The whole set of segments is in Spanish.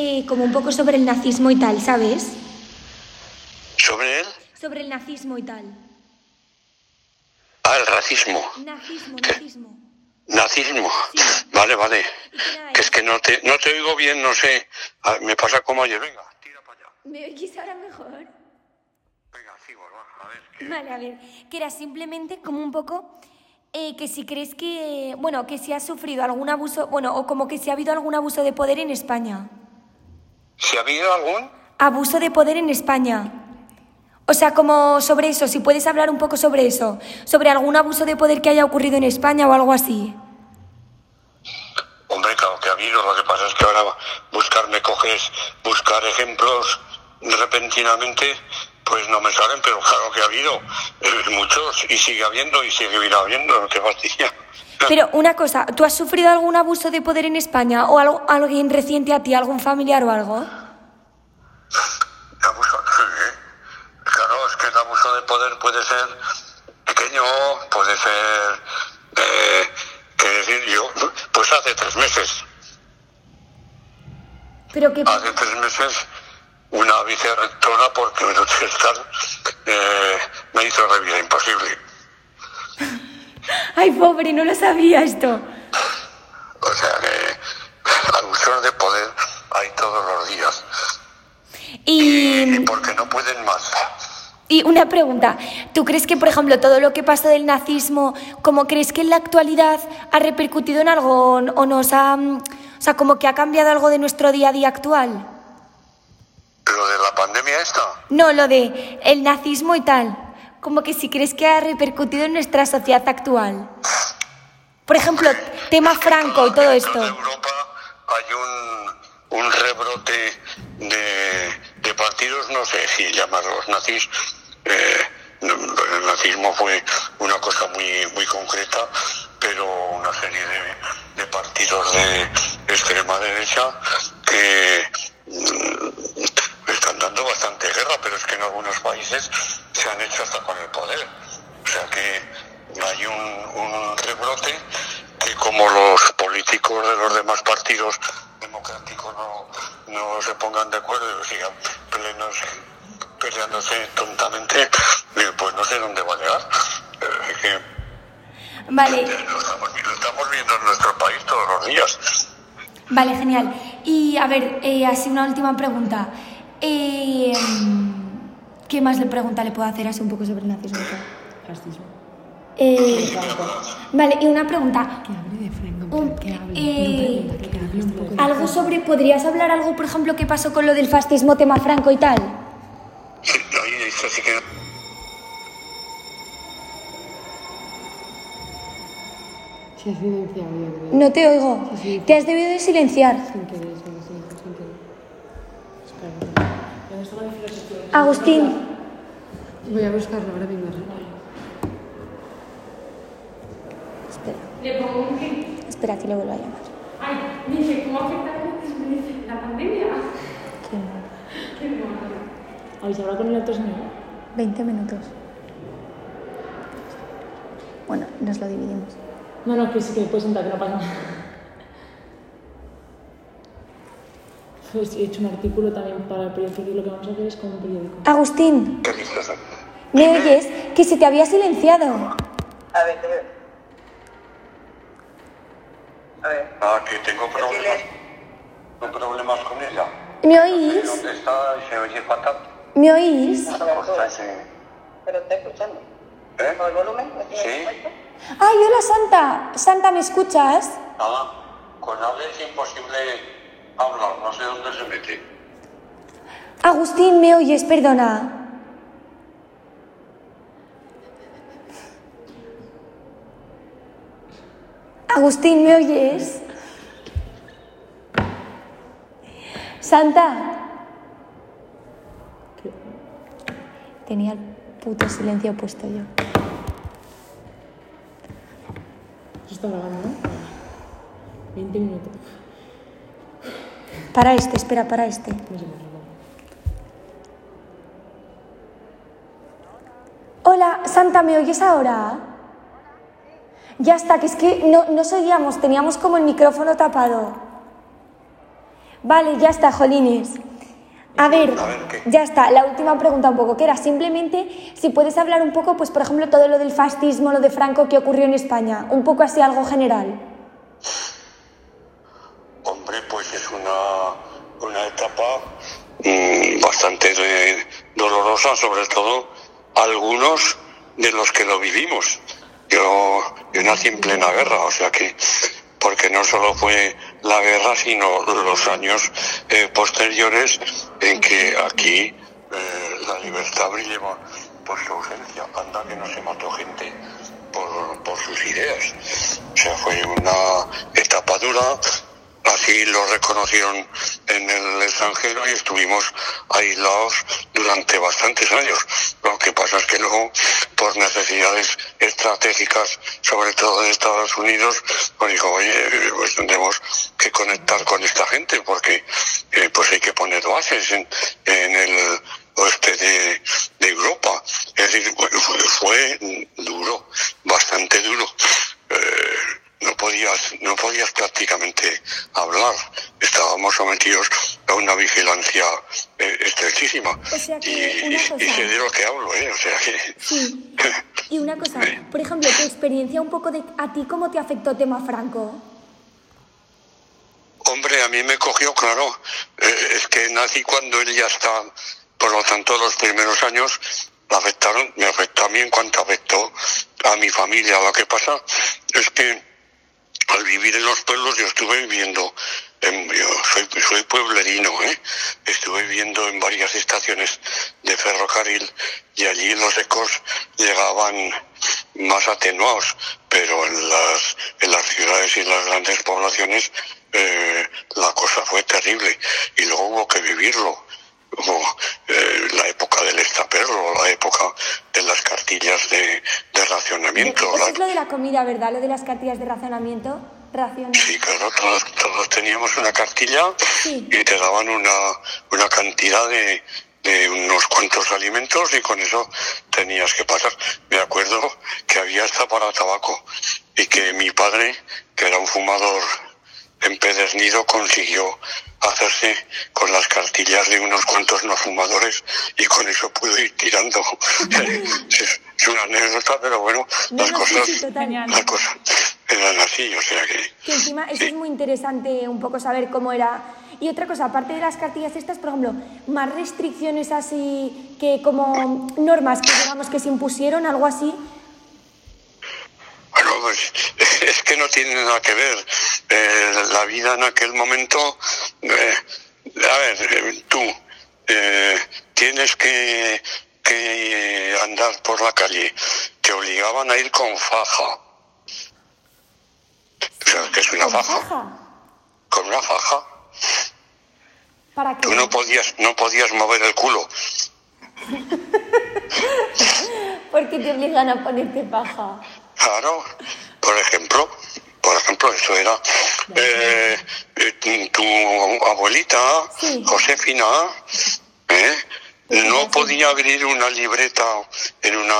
eh, como un poco sobre el nazismo y tal, ¿sabes? ¿Sobre él? Sobre el nazismo y tal. Ah, el racismo. Nazismo, ¿Qué? nazismo. Nazismo. Sí. Vale, vale. ¿Y qué nada Que es que no te, no te oigo bien, no sé. Ah, me pasa como ayer. Venga, tira para allá. ¿Me oís ahora mejor? Venga, sigo, va. A ver. Vale, a ver, que era simplemente como un poco eh, que si crees que, bueno, que si has sufrido algún abuso, bueno, o como que si ha habido algún abuso de poder en España. ¿Si ha habido algún? Abuso de poder en España. O sea, como sobre eso, si puedes hablar un poco sobre eso, sobre algún abuso de poder que haya ocurrido en España o algo así. Hombre, claro que ha habido. Lo que pasa es que ahora buscar, me coges, buscar ejemplos repentinamente, pues no me salen, pero claro que ha habido eh, muchos y sigue habiendo y sigue habiendo. Qué fastidia. Pero una cosa, ¿tú has sufrido algún abuso de poder en España o algo, alguien reciente a ti, algún familiar o algo? Abuso, sí. Claro, es que el abuso de poder puede ser pequeño, eh, qué decir yo, pues hace tres meses, Pero que... hace tres meses una vicerrectora porque me eh, me hizo la vida imposible. Ay, pobre, no lo sabía esto. O sea que abusos de poder hay todos los días y Y, porque no pueden más. Y una pregunta, ¿tú crees que, por ejemplo, todo lo que pasó del nazismo, como crees que en la actualidad ha repercutido en algo o nos ha... mm, O sea, como que ha cambiado algo de nuestro día a día actual? Lo de la pandemia esta, No, lo de el nazismo y tal. Como que si crees que ha repercutido en nuestra sociedad actual. Por ejemplo, tema Franco y todo En esto. toda Europa hay un, un rebrote de, de partidos, no sé si llamarlos nazis. Eh, el nazismo fue una cosa muy, muy concreta, pero una serie de, partidos de extrema derecha que mm, están dando bastante guerra, pero es que en algunos países se han hecho hasta con el poder. O sea que hay un, un rebrote que como los políticos de los demás partidos democráticos no, no se pongan de acuerdo y sigan plenos, peleándose tontamente, eh, pues no sé dónde va a llegar. Eh, es que Vale, lo estamos, lo estamos viendo en nuestro país todos los días. vale, genial. Y a ver, eh, así una última pregunta. Eh, ¿Qué más le pregunta le puedo hacer así un poco sobre el nazismo? Fascismo. Eh, vale, y una pregunta. Que hable de Franco, Un- que hable. eh, no pregunta, que hable un poco de Algo sobre, ¿podrías hablar algo, por ejemplo, qué pasó con lo del fascismo, tema Franco y tal? Sí que Se ha silenciado, yo creo. No te oigo. Te has debido de silenciar. Sin querer, sí, sí, sin querer. Espera. Agustín, Voy a buscarlo, ahora vengo. espera, Le pongo un clic. espera que le vuelvo a llamar. Ay, dice, ¿cómo afecta la pandemia? Qué mal. Qué mal. ¿Habéis hablado con el otro señor? 20 minutos. Bueno, nos lo dividimos. No, no, que sí que puedes sentar, que no pasa nada. Pues he hecho un artículo también para el periódico y lo que vamos a hacer es con un periódico. Agustín, ¿Qué? ¿me oyes? Que se te había silenciado. A ver, te veo. A ver. Ah, que tengo problemas, tengo problemas con ella. ¿Me oís? ¿Dónde está? Se oye fatal. ¿Me oís? Pero está escuchando. ¿Eh? ¿Con el volumen? ¿Lo tienes Sí. Ay, hola Santa. Santa, ¿me escuchas? Ah, con Ale es imposible hablar, no sé dónde se mete. Agustín, ¿me oyes? Perdona. Agustín, ¿me oyes? Santa. Tenía el puto silencio puesto yo. Eso está grabando, ¿no? 20 minutos. Para este, espera, para este. Hola, Santa, ¿me oyes ahora? Ya está, que es que no, no seguíamos, teníamos como el micrófono tapado. Vale, ya está, Jolines. A ver, A ver, ¿qué? ya está. La última pregunta un poco, que era simplemente si puedes hablar un poco, pues por ejemplo, todo lo del fascismo, lo de Franco que ocurrió en España. Un poco así, algo general. Hombre, pues es una, una etapa mm, bastante de- dolorosa, sobre todo algunos de los que lo vivimos. Yo, yo nací en plena guerra, o sea que, porque no solo fue la guerra, sino los años eh, posteriores en que aquí eh, la libertad brillaba por su ausencia. Anda que no se mató gente por, por sus ideas. O sea, fue una etapa dura, Así lo reconocieron en el extranjero y estuvimos aislados durante bastantes años. Lo que pasa es que luego, por necesidades estratégicas, sobre todo de Estados Unidos, pues dijo, oye, pues tendremos que conectar con esta gente porque eh, pues hay que poner bases en, el oeste de, Europa. Es decir, fue, duro, bastante duro. Eh, podías, no podías prácticamente hablar. Estábamos sometidos a una vigilancia eh, estrechísima. O sea que, y, y- y sé de lo que hablo, ¿eh? O sea que... Sí. Y una cosa, por ejemplo, tu experiencia un poco de a ti, ¿cómo te afectó tema Franco? Hombre, a mí me cogió, claro. eh, es que nací cuando él ya está, por lo tanto, los primeros años me afectaron, me afectó a mí en cuanto afectó a mi familia. Lo que pasa es que al vivir en los pueblos yo estuve viviendo, en, yo soy, pueblerino, ¿eh? estuve viviendo en varias estaciones de ferrocarril y allí los ecos llegaban más atenuados, pero en las, en las ciudades y en las grandes poblaciones eh, la cosa fue terrible y luego hubo que vivirlo. Eh, la época del estaperro, la época las cartillas de, de racionamiento. Eso es lo de la comida, ¿verdad? Lo de las cartillas de racionamiento. Sí, claro, todos, todos teníamos una cartilla Sí. y te daban una, una cantidad de, de unos cuantos alimentos y con eso tenías que pasar. Me acuerdo que había hasta para tabaco y que mi padre, que era un fumador empedernido, consiguió hacerse con las cartillas de unos cuantos no fumadores y con eso pudo ir tirando. es una anécdota, pero bueno, No, las no, cosas, sí, las cosas eran así, o sea que... Que encima eso Sí. es muy interesante un poco saber cómo era. Y otra cosa, aparte de las cartillas estas, por ejemplo, más restricciones así que como normas que digamos que se impusieron, algo así. Pues es que no tiene nada que ver. Eh, la vida en aquel momento, eh, a ver, eh, tú eh, tienes que, que andar por la calle. Te obligaban a ir con faja. ¿Sabes qué es una con faja? faja. Con una faja. ¿Para qué? Tú no podías, no podías mover el culo. ¿Por qué te obligan a ponerte paja? Claro, por ejemplo, por ejemplo, eso era eh, eh, tu abuelita, Sí. Josefina, ¿eh? no podía abrir una libreta en una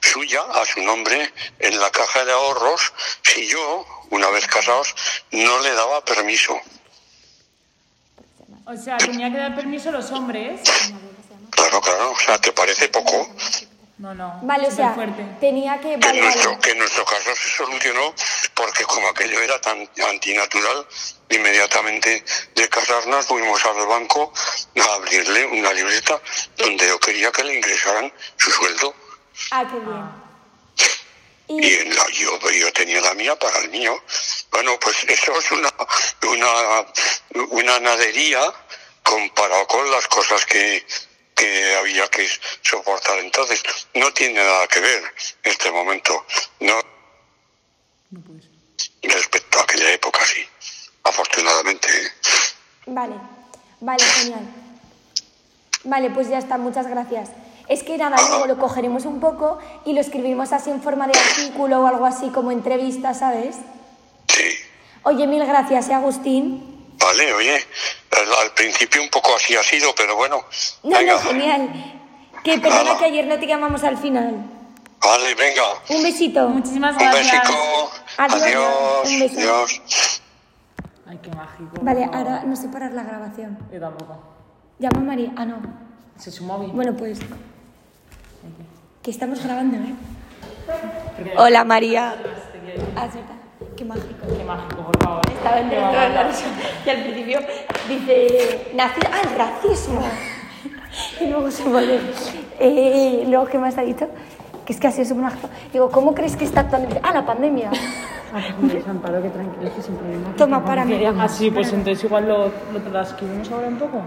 suya a su nombre en la caja de ahorros si yo, una vez casados, no le daba permiso. O sea, tenía que dar permiso a los hombres. Claro, claro, o sea, ¿te parece poco? No, no. Vale, o sea, fuerte. tenía que... Que en, Vale, nuestro, vale. que en nuestro caso se solucionó porque como aquello era tan antinatural, inmediatamente de casarnos fuimos al banco a abrirle una libreta donde yo quería que le ingresaran su sueldo. Ah, qué bien. Y Y, en la- yo, yo tenía la mía para el mío. Bueno, pues eso es una, una, una nadería comparado con las cosas que, que había que soportar entonces. No tiene nada que ver este momento. No, respecto a aquella época, sí. Afortunadamente. vale, vale, genial. Vale, pues ya está, muchas gracias. Es que nada, luego lo cogeremos un poco y lo escribimos así en forma de artículo o algo así como entrevista, ¿sabes? Sí. Oye, mil gracias, ¿eh, Agustín? Vale, oye, al, al principio un poco así ha sido, pero bueno. No, venga. no, genial. Que perdona Nada. que ayer no te llamamos al final. Vale, venga. Un besito. Muchísimas Un gracias. besico. Adiós. Adiós. Un beso. Adiós. Ay, qué mágico. Vale, No, ahora no sé parar la grabación. Yo tampoco. Llama a María. Ah, no. Se sumó bien. Bueno, pues. Que estamos grabando, ¿eh? Hola, María. Te Qué mágico. Qué mágico, por favor. Estaba en la. Y al principio dice. Nazi ah, el racismo. y luego se vuelve. Eh, luego, ¿qué más ha dicho? Que es que ha sido súper mágico. Digo, ¿cómo crees que está actuando? Ah, la pandemia. Ah, pues me desamparo, que tranquilo, que sin problema. Toma, párame. Ah, sí, pues entonces igual lo, lo transcribimos ahora un poco.